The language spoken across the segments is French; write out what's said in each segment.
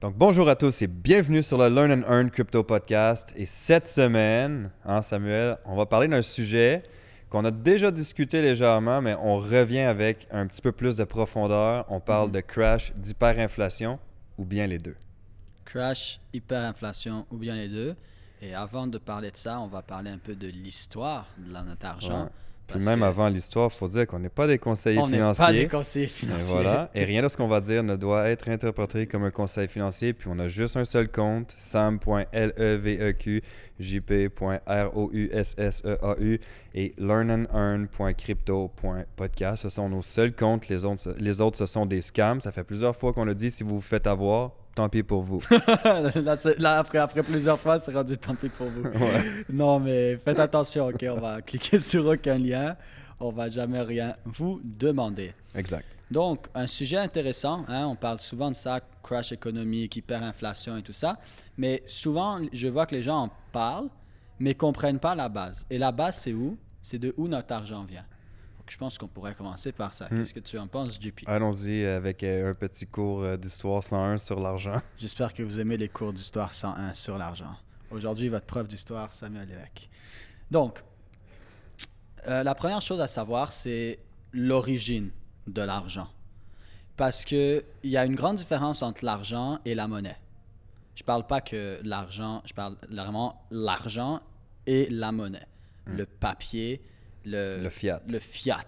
Donc, bonjour à tous et bienvenue sur le Learn and Earn Crypto Podcast. Et cette semaine, hein, Samuel, on va parler d'un sujet qu'on a déjà discuté légèrement, mais on revient avec un petit peu plus de profondeur. On parle Mhm. de crash, d'hyperinflation ou bien les deux. Crash, hyperinflation ou bien les deux. Et avant de parler de ça, on va parler un peu de l'histoire de notre argent. Ouais. Puis même que avant l'histoire, il faut dire qu'on n'est pas des conseillers on n'est financiers. pas des conseillers Et financiers. voilà. Et rien de ce qu'on va dire ne doit être interprété comme un conseil financier. Puis on a juste un seul compte, sam.leveq.jp.roussseau E et learnandearn.crypto.podcast. Ce sont nos seuls comptes. Les autres, les autres, ce sont des scams. Ça fait plusieurs fois qu'on le dit. Si vous vous faites avoir, tant pis pour vous. là, après, après plusieurs fois, c'est rendu tant pis pour vous. Ouais. Non, mais faites attention, ok? On va cliquer sur aucun lien. On va jamais rien vous demander. Exact. Donc, un sujet intéressant, hein, on parle souvent de ça, crash économique, hyperinflation et tout ça, mais souvent, je vois que les gens en parlent, mais ne comprennent pas la base. Et la base, c'est où? C'est de où notre argent vient. Je pense qu'on pourrait commencer par ça. Hmm. Qu'est-ce que tu en penses, JP Allons-y avec euh, un petit cours euh, d'histoire 101 sur l'argent. J'espère que vous aimez les cours d'histoire 101 sur l'argent. Aujourd'hui, votre prof d'histoire, Samuel Lévesque. Donc, euh, la première chose à savoir, c'est l'origine de l'argent. Parce qu'il y a une grande différence entre l'argent et la monnaie. Je parle pas que l'argent, je parle vraiment l'argent et la monnaie. Le papier, le, Le fiat. le fiat.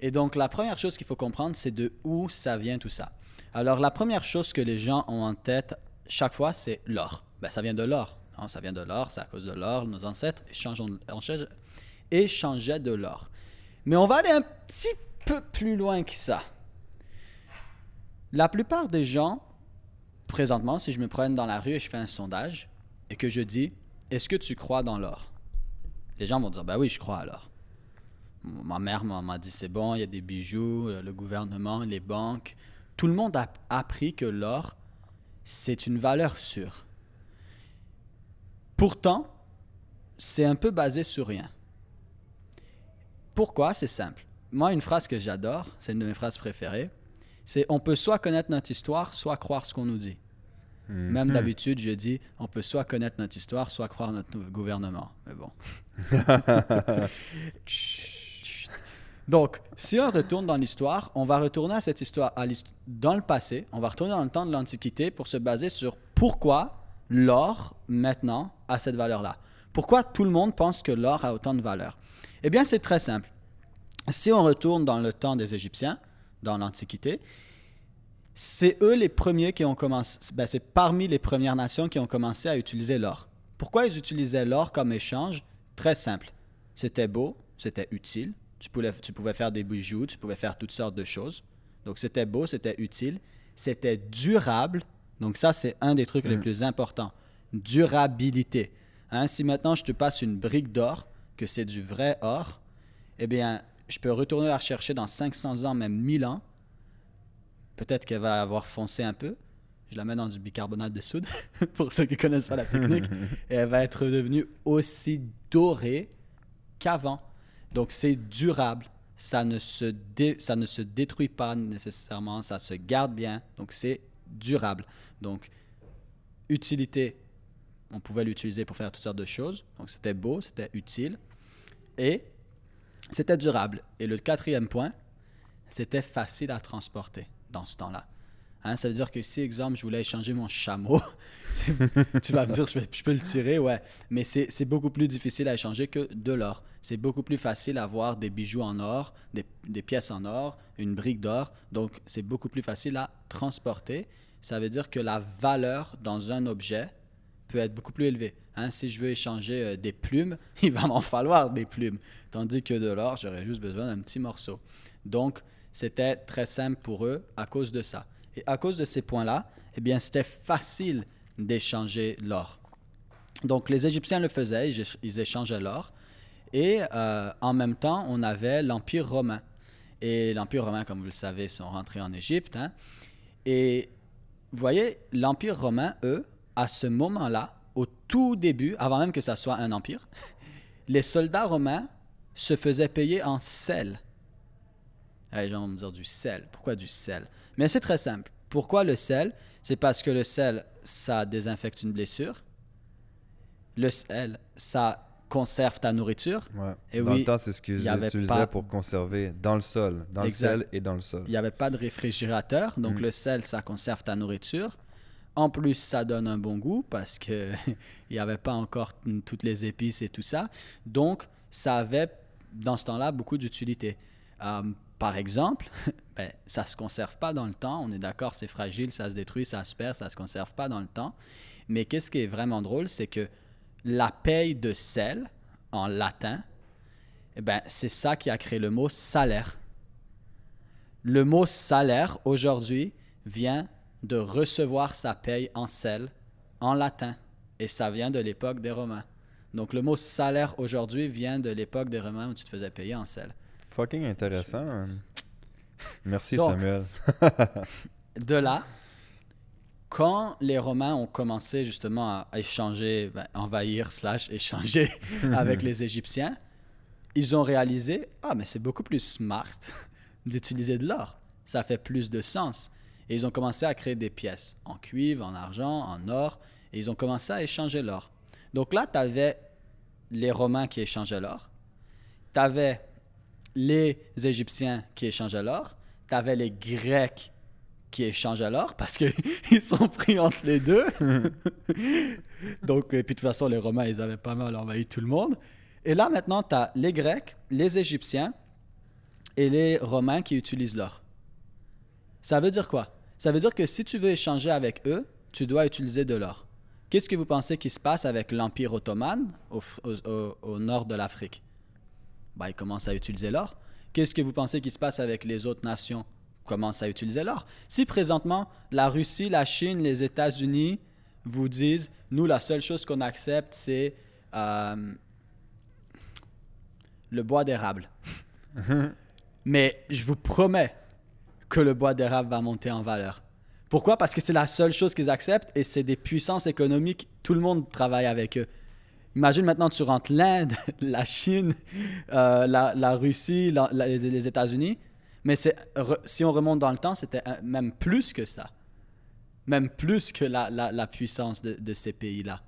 Et donc, la première chose qu'il faut comprendre, c'est de où ça vient tout ça. Alors, la première chose que les gens ont en tête chaque fois, c'est l'or. Ben, ça vient de l'or. Non, ça vient de l'or, c'est à cause de l'or. Nos ancêtres échangeaient, de l'or. Mais on va aller un petit peu plus loin que ça. La plupart des gens, présentement, si je me promène dans la rue et je fais un sondage et que je dis Est-ce que tu crois dans l'or? Les gens vont dire Ben oui, je crois à l'or. Ma mère m'a dit c'est bon, il y a des bijoux, euh, le gouvernement, les banques. Tout le monde a appris que l'or, c'est une valeur sûre. Pourtant, c'est un peu basé sur rien. Pourquoi? C'est simple. Moi, une phrase que j'adore, c'est une de mes phrases préférées, c'est on peut soit connaître notre histoire, soit croire ce qu'on nous dit. Même Mhm. d'habitude, je dis on peut soit connaître notre histoire, soit croire notre gouvernement. Mais bon. Donc, si on retourne dans l'histoire, on va retourner à cette histoire à dans le passé, on va retourner dans le temps de l'Antiquité pour se baser sur pourquoi l'or, maintenant, a cette valeur-là. Pourquoi tout le monde pense que l'or a autant de valeur? Eh bien, c'est très simple. Si on retourne dans le temps des Égyptiens, dans l'Antiquité, c'est eux les premiers qui ont commencé, ben, c'est parmi les premières nations qui ont commencé à utiliser l'or. Pourquoi ils utilisaient l'or comme échange? Très simple. C'était beau, c'était utile. Tu pouvais, tu pouvais faire des bijoux, tu pouvais faire toutes sortes de choses. Donc c'était beau, c'était utile, c'était durable. Donc ça, c'est un des trucs les Mm. plus importants. Durabilité. Hein, si maintenant je te passe une brique d'or, que c'est du vrai or, eh bien, je peux retourner la rechercher dans 500 ans, même 1000 ans. Peut-être qu'elle va avoir foncé un peu. Je la mets dans du bicarbonate de soude, pour ceux qui connaissent pas la technique. et elle va être devenue aussi dorée qu'avant. Donc, c'est durable. Ça ne, se dé- ça ne se détruit pas nécessairement. Ça se garde bien. Donc, c'est durable. Donc, utilité, on pouvait l'utiliser pour faire toutes sortes de choses. Donc, c'était beau, c'était utile. Et c'était durable. Et le quatrième point, c'était facile à transporter dans ce temps-là. Hein, ça veut dire que si, exemple, je voulais échanger mon chameau, tu vas me dire, je, peux le tirer, ouais. Mais c'est beaucoup plus difficile à échanger que de l'or. C'est beaucoup plus facile à avoir des bijoux en or, des, des pièces en or, une brique d'or. Donc, c'est beaucoup plus facile à transporter. Ça veut dire que la valeur dans un objet peut être beaucoup plus élevée. Hein, si je veux échanger euh, des plumes, il va m'en falloir des plumes. Tandis que de l'or, j'aurais juste besoin d'un petit morceau. Donc, c'était très simple pour eux à cause de ça. Et à cause de ces points-là, eh bien, c'était facile d'échanger l'or. Donc, les Égyptiens le faisaient, ils éch- ils échangeaient l'or. Et euh, en même temps, on avait l'Empire romain. Et l'Empire romain, comme vous le savez, sont rentrés en Égypte. hein. Et vous voyez, l'Empire romain, eux, à ce moment-là, au tout début, avant même que ça soit un empire, les soldats romains se faisaient payer en sel. Ah, Les gens vont me dire du sel. Pourquoi du sel? Mais c'est très simple. Pourquoi le sel? C'est parce que le sel, ça désinfecte une blessure. Le sel, ça conserve ta nourriture. Ouais. Et dans oui, le temps, c'est ce utilisaient pas- pour conserver dans le sol, dans Exact. le sel et dans le sol. Il n'y avait pas de réfrigérateur, donc Mm. le sel, ça conserve ta nourriture. En plus, ça donne un bon goût parce que il n'y avait pas encore toutes les épices et tout ça. Donc, ça avait, dans ce temps-là, beaucoup d'utilité. Euh, par exemple, ben, ça ne se conserve pas dans le temps. On est d'accord, c'est fragile, ça se détruit, ça se perd, ça ne se conserve pas dans le temps. Mais qu'est-ce qui est vraiment drôle, c'est que la paye de sel, en latin, eh ben, c'est ça qui a créé le mot salaire. Le mot salaire aujourd'hui vient de recevoir sa paye en sel en latin et ça vient de l'époque des Romains. Donc le mot salaire aujourd'hui vient de l'époque des Romains où tu te faisais payer en sel. Fucking intéressant. Merci Donc, Samuel. De là, quand les Romains ont commencé justement à échanger, ben, envahir slash échanger avec les Égyptiens, ils ont réalisé ah mais c'est beaucoup plus smart d'utiliser de l'or. Ça fait plus de sens. Et ils ont commencé à créer des pièces en cuivre, en argent, en or, et ils ont commencé à échanger l'or. Donc là, tu avais les Romains qui échangeaient l'or, tu avais les Égyptiens qui échangeaient l'or, tu avais les Grecs qui échangeaient l'or parce qu'ils sont pris entre les deux. Donc, et puis de toute façon, les Romains, ils avaient pas mal envahi tout le monde. Et là, maintenant, tu as les Grecs, les Égyptiens et les Romains qui utilisent l'or. Ça veut dire quoi? Ça veut dire que si tu veux échanger avec eux, tu dois utiliser de l'or. Qu'est-ce que vous pensez qui se passe avec l'Empire ottoman au, au- au- au nord de l'Afrique? Ben, ils commencent à utiliser l'or. Qu'est-ce que vous pensez qui se passe avec les autres nations? Ils commencent à utiliser l'or. Si présentement, la Russie, la Chine, les États-Unis vous disent, nous, la seule chose qu'on accepte, c'est euh, le bois d'érable. Mais je vous promets que le bois d'érable va monter en valeur. Pourquoi? Parce que c'est la seule chose qu'ils acceptent et c'est des puissances économiques. Tout le monde travaille avec eux. Imagine maintenant, tu rentres l'Inde, la Chine, euh, la, Russie, les, États-Unis. Mais si on remonte dans le temps, c'était un- même plus que ça. Même plus que la, puissance de, de ces pays-là.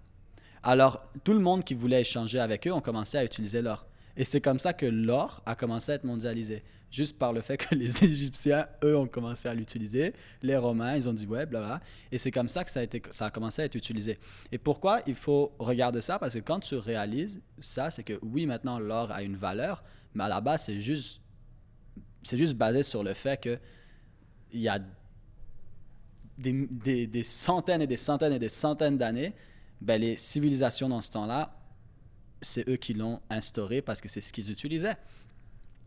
Alors, tout le monde qui voulait échanger avec eux ont commencé à utiliser l'or. Et c'est comme ça que l'or a commencé à être mondialisé. Juste par le fait que les Égyptiens, eux, ont commencé à l'utiliser. Les Romains, ils ont dit ouais, blablabla. Et c'est comme ça que ça a, commencé à être utilisé. Et pourquoi il faut regarder ça? Parce que quand tu réalises ça, c'est que oui, maintenant, l'or a une valeur, mais à la base, c'est juste, c'est juste basé sur le fait que il y a des, des- des centaines et des centaines et des centaines d'années, ben, les civilisations dans ce temps-là, c'est eux qui l'ont instauré parce que c'est ce qu'ils utilisaient.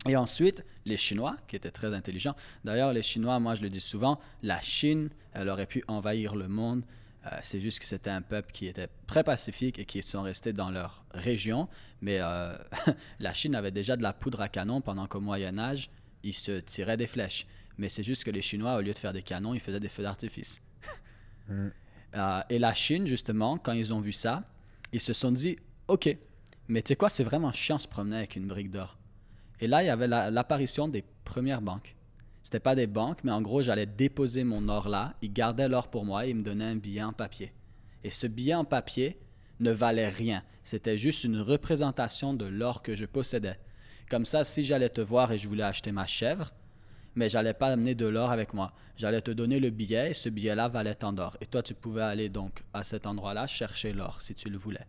Et ensuite, les Chinois, qui étaient très intelligents. D'ailleurs, les Chinois, moi je le dis souvent, la Chine, elle aurait pu envahir le monde. Euh, c'est juste que c'était un peuple qui était très pacifique et qui sont restés dans leur région. Mais euh, la Chine avait déjà de la poudre à canon pendant qu'au Moyen Âge, ils se tiraient des flèches. Mais c'est juste que les Chinois, au lieu de faire des canons, ils faisaient des feux d'artifice. Mm. Euh, et la Chine, justement, quand ils ont vu ça, ils se sont dit, OK, mais tu sais quoi, c'est vraiment chiant se promener avec une brique d'or. Et là, il y avait la- l'apparition des premières banques. C'était pas des banques, mais en gros, j'allais déposer mon or là. Ils gardaient l'or pour moi et ils me donnaient un billet en papier. Et ce billet en papier ne valait rien. C'était juste une représentation de l'or que je possédais. Comme ça, si j'allais te voir et je voulais acheter ma chèvre, mais j'allais pas amener de l'or avec moi. J'allais te donner le billet et ce billet-là valait tant d'or. Et toi, tu pouvais aller donc à cet endroit-là chercher l'or si tu le voulais.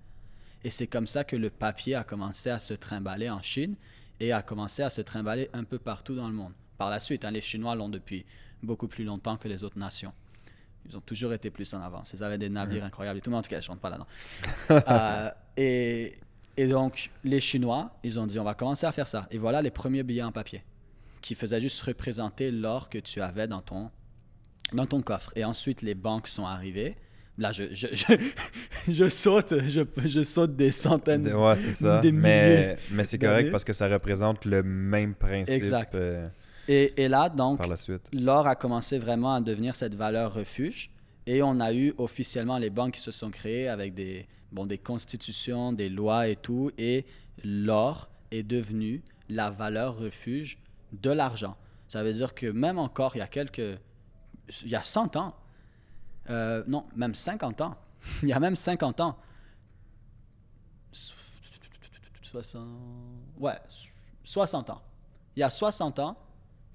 Et c'est comme ça que le papier a commencé à se trimballer en Chine et a commencé à se trimballer un peu partout dans le monde. Par la suite, hein, les Chinois l'ont depuis beaucoup plus longtemps que les autres nations. Ils ont toujours été plus en avance. Ils avaient des navires incroyables et tout, mais en tout cas, je ne rentre pas là-dedans. Euh, et, et donc, les Chinois, ils ont dit, on va commencer à faire ça. Et voilà les premiers billets en papier qui faisaient juste représenter l'or que tu avais dans ton, dans ton coffre. Et ensuite, les banques sont arrivées. Là, je, je, je, je saute, je, je saute des centaines. De- Ouais, ça. des mais mais c'est correct parce que ça représente le même principe Exact. euh, Et, et là, donc, par la suite. l'or a commencé vraiment à devenir cette valeur refuge. Et on a eu officiellement les banques qui se sont créées avec des, bon, des constitutions, des lois et tout. Et l'or est devenu la valeur refuge de l'argent. Ça veut dire que même encore, il y a quelques il y a 100 ans. Euh, non, même 50 ans. il y a même 50 ans. 60... Ouais, 60 ans. Il y a 60 ans,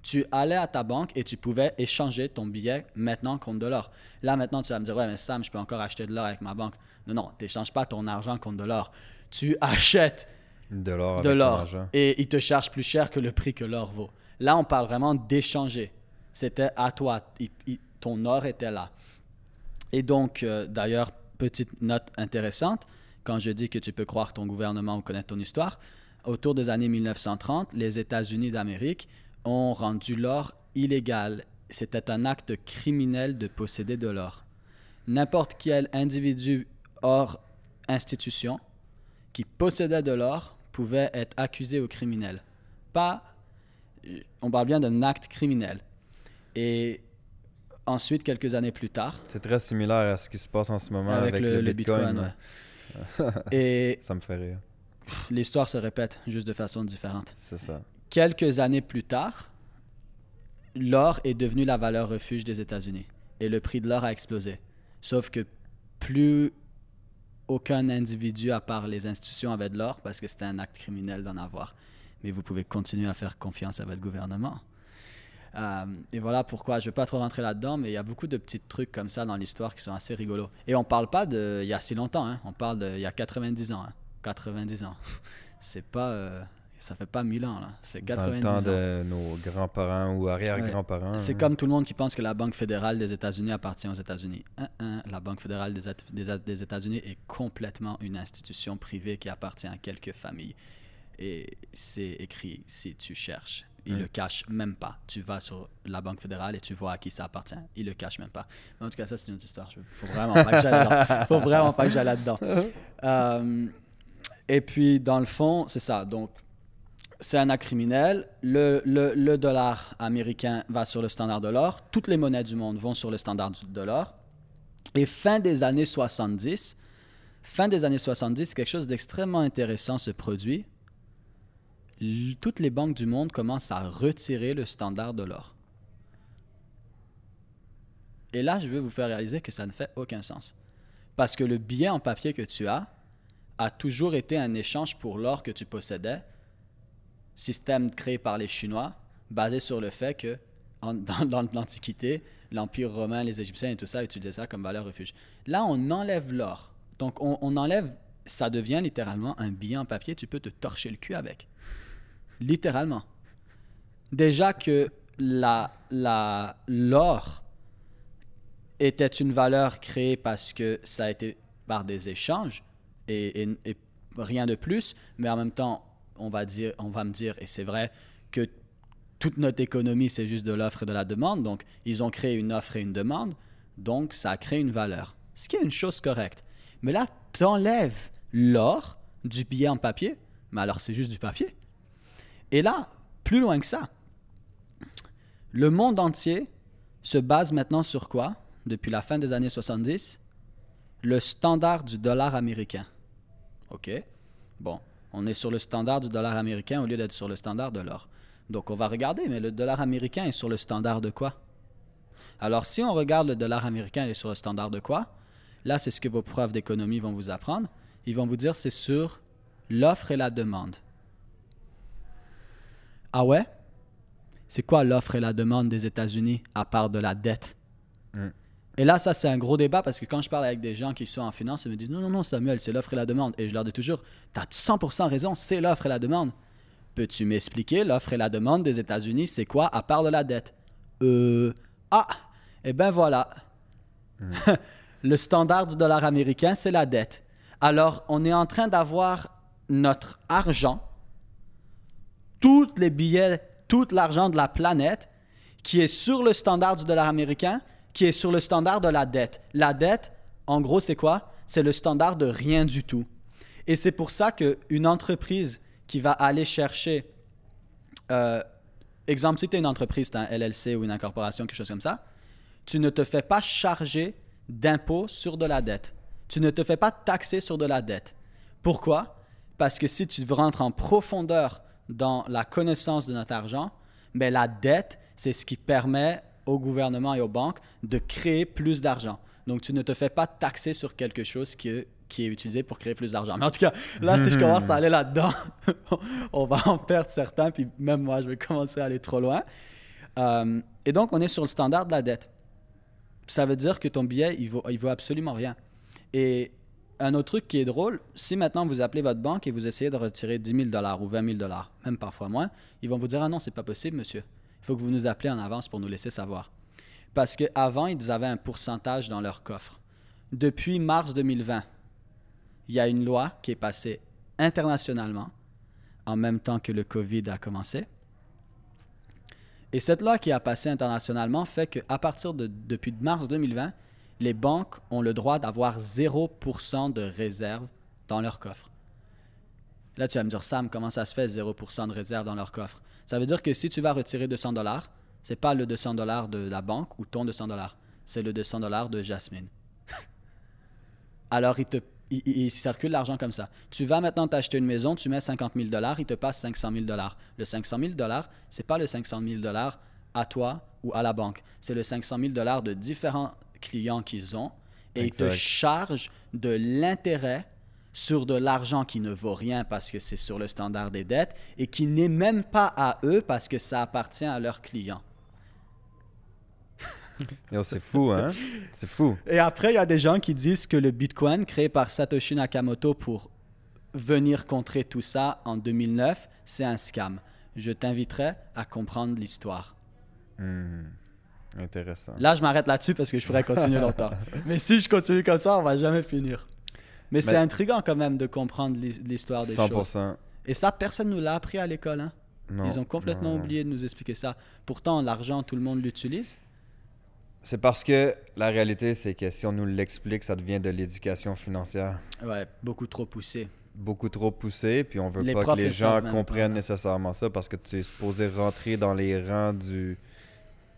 tu allais à ta banque et tu pouvais échanger ton billet maintenant contre de l'or. Là, maintenant, tu vas me dire, ouais, mais Sam, je peux encore acheter de l'or avec ma banque. Non, non, tu n'échanges pas ton argent contre de l'or. Tu achètes De l'or. de et ils te chargent plus cher que le prix que l'or vaut. Là, on parle vraiment d'échanger. C'était à toi. Il- il- ton or était là. Et donc, euh, d'ailleurs, petite note intéressante, quand je dis que tu peux croire ton gouvernement ou connaître ton histoire, autour des années 1930, les États-Unis d'Amérique ont rendu l'or illégal. C'était un acte criminel de posséder de l'or. N'importe quel individu hors institution qui possédait de l'or pouvait être accusé au criminel. Pas, on parle bien d'un acte criminel. Et ensuite, quelques années plus tard, C'est très similaire à ce qui se passe en ce moment avec, avec, le, le Bitcoin, ouais. Et Ça me fait rire. l'histoire se répète juste de façon différente. C'est ça. Quelques années plus tard, l'or est devenu la valeur refuge des États-Unis et le prix de l'or a explosé. Sauf que plus aucun individu à part les institutions avait de l'or parce que c'était un acte criminel d'en avoir. Mais vous pouvez continuer à faire confiance à votre gouvernement. Euh, et voilà pourquoi, je ne vais pas trop rentrer là-dedans, mais il y a beaucoup de petits trucs comme ça dans l'histoire qui sont assez rigolos. Et on parle pas de il y a si longtemps, hein. on parle de il y a 90 ans. hein. 90 ans. C'est pas, euh, ça fait pas 1000 ans, là. ça fait Dans 90 le temps ans. de nos grands-parents ou arrière-grands-parents. C'est hein. comme tout le monde qui pense que la Banque fédérale des États-Unis appartient aux États-Unis. Hein, hein, la Banque fédérale des, At- des, des États-Unis est complètement une institution privée qui appartient à quelques familles. Et c'est écrit si tu cherches. Ils Mm. le cachent même pas. Tu vas sur la Banque fédérale et tu vois à qui ça appartient. Ils le cachent même pas. Mais en tout cas, ça, c'est une autre histoire. Il faut vraiment pas que j'aille là-dedans. faut vraiment pas que j'aille là-dedans. Euh, et puis, dans le fond, c'est ça. Donc, c'est un acte criminel. Le, le- le dollar américain va sur le standard de l'or. Toutes les monnaies du monde vont sur le standard de l'or. Et fin des années 70, fin des années 70, quelque chose d'extrêmement intéressant se produit. Toutes les banques du monde commencent à retirer le standard de l'or. Et là, je veux vous faire réaliser que ça ne fait aucun sens. Parce que le billet en papier que tu as a toujours été un échange pour l'or que tu possédais système créé par les Chinois, basé sur le fait que dans l'Antiquité, l'Empire romain, les Égyptiens et tout ça utilisaient ça comme valeur refuge. Là, on enlève l'or. Donc, on, on enlève, ça devient littéralement un billet en papier, tu peux te torcher le cul avec. Littéralement. Déjà que la, l'or était une valeur créée parce que ça a été par des échanges et rien de plus, mais en même temps, on va, dire, on va me dire, et c'est vrai, que toute notre économie, c'est juste de l'offre et de la demande. Donc, ils ont créé une offre et une demande. Donc, ça a créé une valeur. Ce qui est une chose correcte. Mais là, tu enlèves l'or du billet en papier. Mais alors, c'est juste du papier. Et là, plus loin que ça, le monde entier se base maintenant sur quoi? Depuis la fin des années 70 Le standard du dollar américain. OK? Bon, on est sur le standard du dollar américain au lieu d'être sur le standard de l'or. Donc on va regarder, mais le dollar américain est sur le standard de quoi? Alors si on regarde le dollar américain, il est sur le standard de quoi? Là, c'est ce que vos profs d'économie vont vous apprendre. Ils vont vous dire c'est sur l'offre et la demande. Ah ouais? C'est quoi l'offre et la demande des États-Unis à part de la dette? Mm. Et là, ça, c'est un gros débat parce que quand je parle avec des gens qui sont en finance, ils me disent non, non, non, Samuel, c'est l'offre et la demande. Et je leur dis toujours, tu as 100% raison, c'est l'offre et la demande. Peux-tu m'expliquer l'offre et la demande des États-Unis, c'est quoi à part de la dette? Euh. Ah Eh ben voilà. Le standard du dollar américain, c'est la dette. Alors, on est en train d'avoir notre argent, tous les billets, tout l'argent de la planète qui est sur le standard du dollar américain, qui est sur le standard de la dette. La dette, en gros, c'est quoi? C'est le standard de rien du tout. Et c'est pour ça qu'une entreprise qui va aller chercher, euh, exemple, si tu es une entreprise, tu un LLC ou une incorporation, quelque chose comme ça, tu ne te fais pas charger d'impôts sur de la dette. Tu ne te fais pas taxer sur de la dette. Pourquoi? Parce que si tu rentres en profondeur dans la connaissance de notre argent, ben la dette, c'est ce qui permet au gouvernement et aux banques de créer plus d'argent. Donc, tu ne te fais pas taxer sur quelque chose qui est, qui est utilisé pour créer plus d'argent. Mais en tout cas, là, si je commence à aller là-dedans, on va en perdre certains, puis même moi, je vais commencer à aller trop loin. Euh, et donc, on est sur le standard de la dette. Ça veut dire que ton billet, il vaut, il vaut absolument rien. Et un autre truc qui est drôle, si maintenant vous appelez votre banque et vous essayez de retirer 10 000 dollars ou 20 000 dollars, même parfois moins, ils vont vous dire Ah non, c'est pas possible, monsieur. Il faut que vous nous appelez en avance pour nous laisser savoir. Parce qu'avant, ils avaient un pourcentage dans leur coffre. Depuis mars 2020, il y a une loi qui est passée internationalement en même temps que le COVID a commencé. Et cette loi qui a passé internationalement fait qu'à partir de depuis mars 2020, les banques ont le droit d'avoir 0% de réserve dans leur coffre. Là, tu vas me dire, Sam, comment ça se fait 0% de réserve dans leur coffre? Ça veut dire que si tu vas retirer 200 dollars, c'est pas le 200 dollars de la banque ou ton 200 dollars, c'est le 200 dollars de Jasmine. Alors, il, circule l'argent comme ça. Tu vas maintenant t'acheter une maison, tu mets 50 000 dollars, il te passe 500 000 dollars. Le 500 000 dollars, c'est pas le 500 000 dollars à toi ou à la banque. C'est le 500 000 dollars de différents clients qu'ils ont et ils te chargent de l'intérêt sur de l'argent qui ne vaut rien parce que c'est sur le standard des dettes et qui n'est même pas à eux parce que ça appartient à leurs clients. C'est fou, hein? C'est fou. Et après, il y a des gens qui disent que le Bitcoin créé par Satoshi Nakamoto pour venir contrer tout ça en 2009, c'est un scam. Je t'inviterai à comprendre l'histoire. Hmm. Intéressant. Là, je m'arrête là-dessus parce que je pourrais continuer longtemps. Mais si je continue comme ça, on va jamais finir. Mais c'est intriguant quand même de comprendre l'hi- l'histoire des choses. 100%. Et ça, personne nous l'a appris à l'école. hein. Non, Ils ont complètement non. oublié de nous expliquer ça. Pourtant, l'argent, tout le monde l'utilise. C'est parce que la réalité, c'est que si on nous l'explique, ça devient de l'éducation financière Ouais, beaucoup trop poussé. beaucoup trop poussée, puis on veut Les pas que les le gens comprennent pas. nécessairement ça parce que tu es supposé rentrer dans les rangs du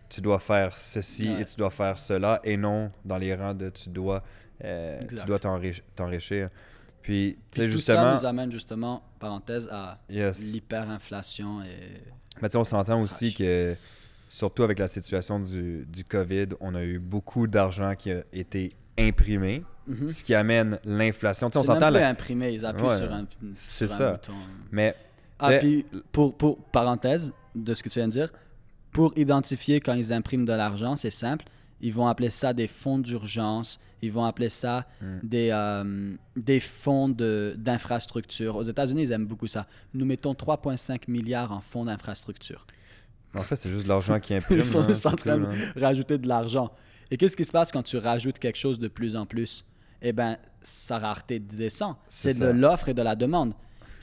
tu dois faire ceci Ouais. et tu dois faire cela et non dans les rangs de tu dois euh, tu dois t'enrich- t'enrichir. Puis, tu Puis sais, tout justement, ça nous amène justement, parenthèse, à yes. l'hyperinflation et Mais on s'entend aussi que, surtout avec la situation du, du COVID, on a eu beaucoup d'argent qui a été imprimé, Mhm. ce qui amène l'inflation. On s'entend là. imprimé, ils appuient Ouais, sur un, c'est sur un ça. bouton. Mais Ah, puis pour, pour parenthèse de ce que tu viens de dire, pour identifier quand ils impriment de l'argent, c'est simple. Ils vont appeler ça des fonds d'urgence. Ils vont appeler ça Hmm. des, euh, des fonds de- d'infrastructure. Aux États-Unis, ils aiment beaucoup ça. Nous mettons 3,5 milliards en fonds d'infrastructure. en fait, c'est juste de l'argent qui imprime. Ils sont hein, juste en train de là. rajouter de l'argent. Et qu'est-ce qui se passe quand tu rajoutes quelque chose de plus en plus? Eh bien, sa rareté descend. C'est de l'offre et de la demande.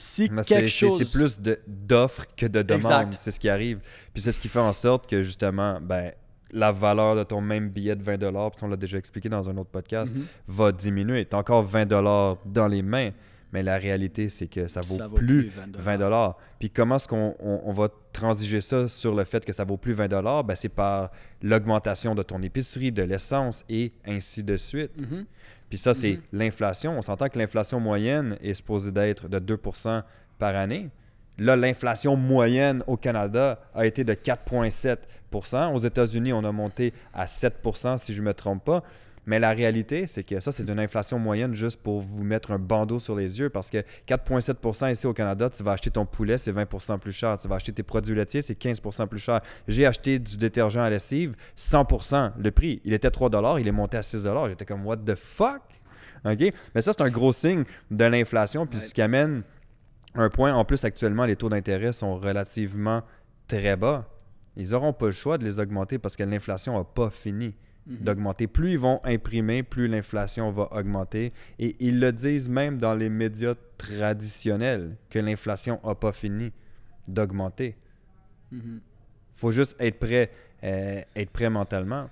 Si Mais c'est- quelque c'est chose... c'est plus de- d'offres que de demandes. C'est ce qui arrive. Puis c'est ce qui fait en sorte que justement, ben, la valeur de ton même billet de 20 puis on l'a déjà expliqué dans un autre podcast, Mhm. va diminuer. Tu as encore 20 dans les mains, mais la réalité, c'est que ça vaut, Ça vaut plus, plus 20 20 Puis comment est-ce qu'on on- on va transiger ça sur le fait que ça vaut plus 20 ben, C'est par l'augmentation de ton épicerie, de l'essence et ainsi de suite. Mhm. Puis ça, c'est Mhm. l'inflation. On s'entend que l'inflation moyenne est supposée d'être de 2% par année. Là, l'inflation moyenne au Canada a été de 4,7% Aux États-Unis, on a monté à 7% si je ne me trompe pas. Mais la réalité, c'est que ça, c'est une inflation moyenne juste pour vous mettre un bandeau sur les yeux parce que 4,7% ici au Canada, tu vas acheter ton poulet, c'est 20% plus cher. Tu vas acheter tes produits laitiers, c'est 15% plus cher. J'ai acheté du détergent à lessive, 100% le prix. Il était 3 il est monté à 6 J'étais comme, what the fuck? OK? Mais ça, c'est un gros signe de l'inflation. Puis Ouais. ce qui amène un point, en plus, actuellement, les taux d'intérêt sont relativement très bas. Ils n'auront pas le choix de les augmenter parce que l'inflation n'a pas fini Mhm. d'augmenter. Plus ils vont imprimer, plus l'inflation va augmenter. Et ils le disent même dans les médias traditionnels que l'inflation n'a pas fini d'augmenter. Mhm. faut juste être prêt, euh, être prêt mentalement.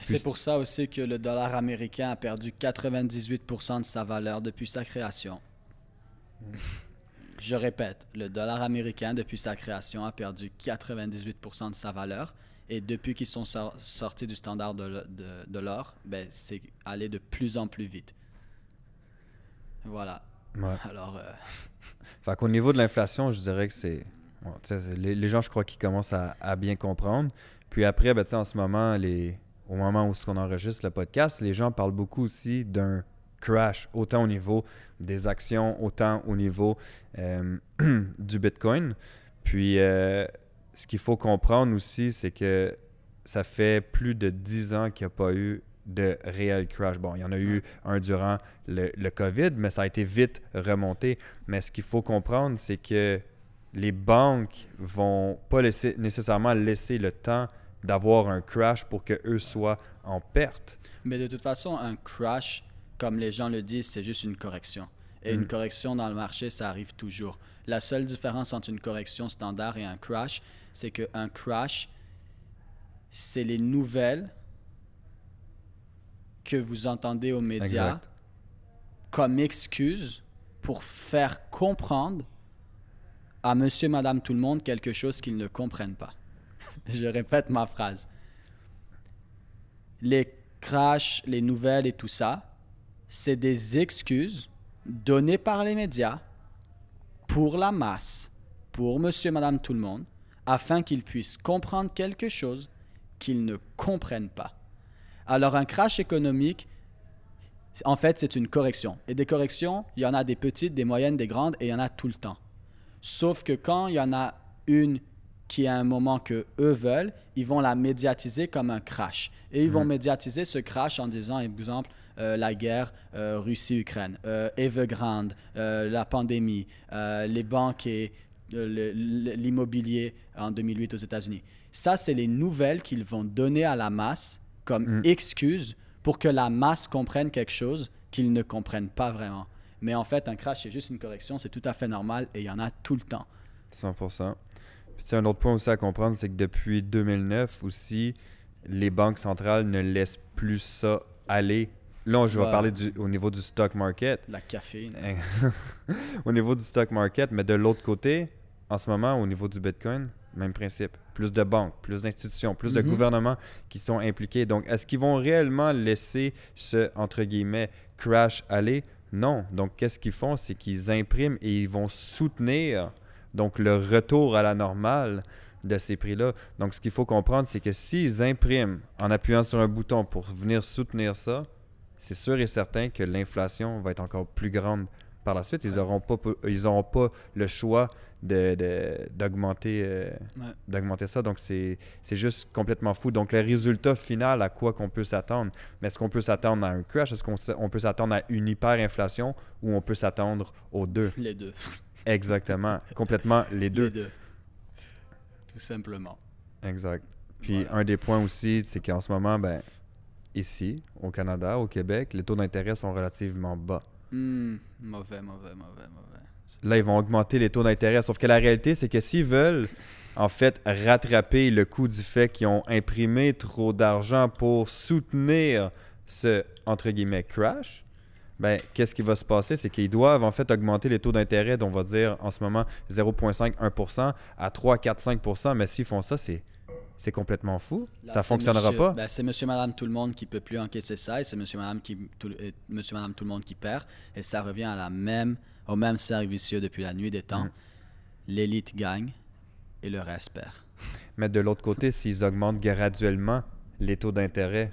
C'est pour ça aussi que le dollar américain a perdu 98% de sa valeur depuis sa création. Je répète, le dollar américain depuis sa création a perdu 98% de sa valeur et depuis qu'ils sont sor- sortis du standard de, de- de l'or, ben, c'est allé de plus en plus vite. Voilà. Ouais. Alors, euh, Fait qu'au niveau de l'inflation, je dirais que c'est Bon, les, les gens, je crois qu'ils commencent à, à bien comprendre. Puis après, ben, en ce moment, les, au moment où on enregistre le podcast, les gens parlent beaucoup aussi d'un crash, autant au niveau des actions, autant au niveau euh, du Bitcoin. Puis, euh, ce qu'il faut comprendre aussi, c'est que ça fait plus de 10 ans qu'il n'y a pas eu de réel crash. Bon, il y en a eu un durant le, le COVID, mais ça a été vite remonté. Mais ce qu'il faut comprendre, c'est que les banques vont pas laisser, nécessairement laisser le temps d'avoir un crash pour qu'eux soient en perte. Mais de toute façon, un crash, comme les gens le disent, c'est juste une correction. Et Mm. une correction dans le marché, ça arrive toujours. La seule différence entre une correction standard et un crash, c'est qu'un crash, c'est les nouvelles que vous entendez aux médias Exact. comme excuse pour faire comprendre à monsieur, madame, tout le monde quelque chose qu'ils ne comprennent pas. Je répète ma phrase. Les crashs, les nouvelles et tout ça, c'est des excuses données par les médias pour la masse, pour monsieur, madame, tout le monde, afin qu'ils puissent comprendre quelque chose qu'ils ne comprennent pas. Alors un crash économique, en fait, c'est une correction. Et des corrections, il y en a des petites, des moyennes, des grandes, et il y en a tout le temps. Sauf que quand il y en a une qui a un moment que eux veulent, ils vont la médiatiser comme un crash. Et ils vont médiatiser ce crash en disant, exemple, euh, la guerre euh, Russie-Ukraine, euh, Evergrande, la pandémie, les banques et l'immobilier en 2008 aux États-Unis. Ça, c'est les nouvelles qu'ils vont donner à la masse comme Mm. excuse pour que la masse comprenne quelque chose qu'ils ne comprennent pas vraiment. Mais en fait, un crash, c'est juste une correction, c'est tout à fait normal et il y en a tout le temps. 100%. Puis un autre point aussi à comprendre, c'est que depuis 2009 aussi, les banques centrales ne laissent plus ça aller. Là, je vais parler du, au niveau du stock market. La caféine. au niveau du stock market, mais de l'autre côté, en ce moment, au niveau du Bitcoin, même principe. Plus de banques, plus d'institutions, plus de Mhm. gouvernements qui sont impliqués. Donc, est-ce qu'ils vont réellement laisser ce, entre guillemets, crash aller? Non. Donc, qu'est-ce qu'ils font? C'est qu'ils impriment et ils vont soutenir donc le retour à la normale de ces prix-là. Donc, ce qu'il faut comprendre, c'est que s'ils impriment en appuyant sur un bouton pour venir soutenir ça, c'est sûr et certain que l'inflation va être encore plus grande par la suite. Ils n'auront pas, ils auront pas le choix de- de- d'augmenter euh, Ouais. d'augmenter ça. Donc, c'est juste complètement fou. Donc, le résultat final, à quoi qu'on peut s'attendre? Mais est-ce qu'on peut s'attendre à un crash? Est-ce qu'on peut s'attendre à une hyperinflation ou on peut s'attendre aux deux? Les deux. Exactement. Complètement les deux. Les deux. Tout simplement. Exact. Puis Voilà. un des points aussi, c'est qu'en ce moment, ben, ici, au Canada, au Québec, les taux d'intérêt sont relativement bas. Hmm, mauvais, mauvais, mauvais, mauvais. Là, ils vont augmenter les taux d'intérêt. Sauf que la réalité, c'est que s'ils veulent, en fait, rattraper le coût du fait qu'ils ont imprimé trop d'argent pour soutenir ce, entre guillemets, crash, ben, qu'est-ce qui va se passer? C'est qu'ils doivent, en fait, augmenter les taux d'intérêt, dont on va dire, en ce moment, 0,5-1% à 3, 4, 5%. Mais s'ils font ça, c'est, c'est complètement fou. Là, ça fonctionnera monsieur- pas. ben, c'est monsieur, madame, tout le monde qui peut plus encaisser ça et c'est monsieur, madame, qui, tout, et monsieur, madame, tout le monde qui perd. Et ça revient à la même, au même cercle vicieux depuis la nuit des temps. Mm. L'élite gagne et le reste perd. Mais de l'autre côté, s'ils augmentent graduellement les taux d'intérêt,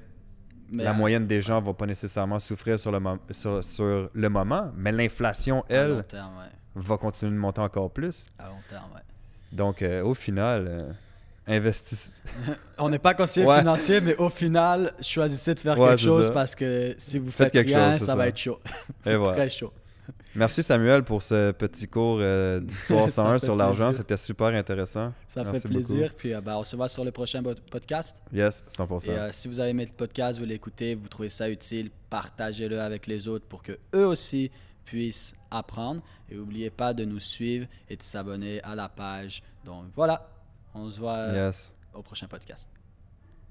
Mais la moyenne des gens va pas nécessairement souffrir sur le, sur, sur le moment, mais l'inflation, elle, terme, ouais. va continuer de monter encore plus. À long terme, ouais. Donc, euh, au final, euh, investissez. On n'est pas conseiller Ouais. financier, mais au final, choisissez de faire quelque chose ça. parce que si vous Faites faites, quelque rien, chose, ça, ça. va être chaud. Et. Très chaud. Merci Samuel pour ce petit cours euh, d'histoire Ça 101 fait sur l'argent. C'était super intéressant. Ça Merci fait beaucoup. plaisir. Puis euh, ben, on se voit sur le prochain podcast. Yes, 100%. Et euh, si vous avez aimé le podcast, vous l'écoutez, vous trouvez ça utile, partagez-le avec les autres pour que eux aussi puissent apprendre. Et n'oubliez pas de nous suivre et de s'abonner à la page. Donc voilà, on se voit euh, yes. au prochain podcast.